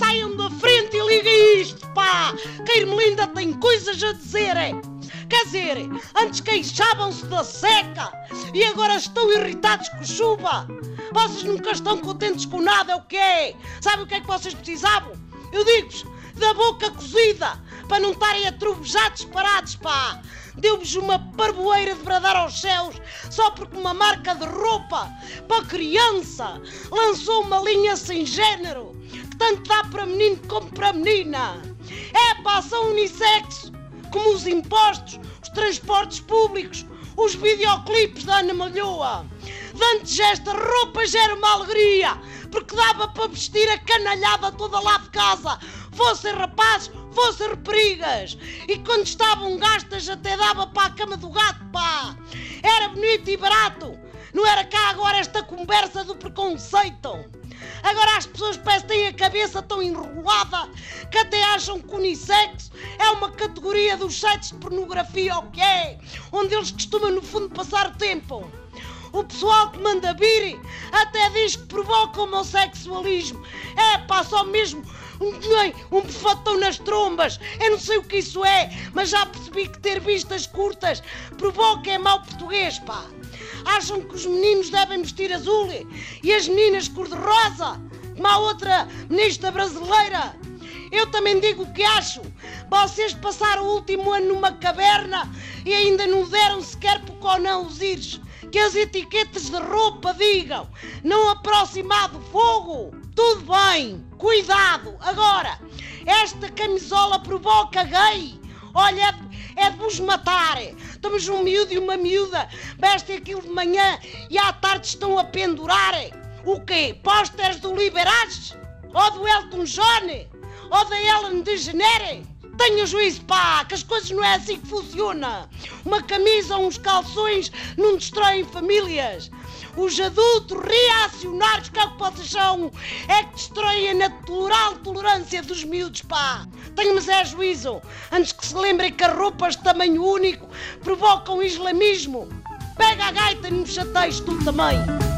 saiam da frente e liguem isto, pá! Que a Irmelinda tem coisas a dizer, é? Quer dizer, antes queixavam-se da seca e agora estão irritados com chuva. Vocês nunca estão contentes com nada, é o quê? É. Sabe o que é que vocês precisavam? Eu digo-vos, da boca cozida, para não estarem a trovejar disparados, pá! Deu-vos uma parboeira de bradar aos céus só porque uma marca de roupa para criança lançou uma linha sem género que tanto dá para menino como para menina. É pá, são unissexo, como os impostos, os transportes públicos, os videoclipes da Ana Malhoa. Dantes esta roupa já era uma alegria, porque dava para vestir a canalhada toda lá de casa, fossem rapazes, fossem raparigas. E quando estavam gastas até dava para a cama do gato, pá. Era bonito e barato. Não era cá agora esta conversa do preconceito. Agora as pessoas parecem têm a cabeça tão enrolada que até acham que o unissex é uma categoria dos sites de pornografia é, onde eles costumam no fundo passar o tempo. O pessoal que manda vir até diz que provoca homossexualismo. É pá, só mesmo um, um bufatão nas trombas. Eu não sei o que isso é, mas já percebi que ter vistas curtas provoca é mau português, pá. Acham que os meninos devem vestir azul e as meninas cor-de-rosa, como a outra ministra brasileira. Eu também digo o que acho. Vocês passaram o último ano numa caverna e ainda não deram sequer por não os íris. Que as etiquetas de roupa digam não aproximar do fogo. Tudo bem, cuidado. Agora, esta camisola provoca gay. Olha, é de vos matar. Estamos um miúdo e uma miúda, vestem aquilo de manhã e à tarde estão a pendurar. O quê? Pósteres do Liberage? Ou do Elton John? Ou da Ellen DeGeneres? Tenha juízo, pá, que as coisas não é assim que funciona. Uma camisa ou uns calções não destroem famílias. Os adultos reacionários, que é que vocês são, é que destroem a natural tolerância dos miúdos, pá. Tenha mas é juízo, antes que se lembrem que as roupas de tamanho único provocam islamismo. Pega a gaita e me chateias tu também.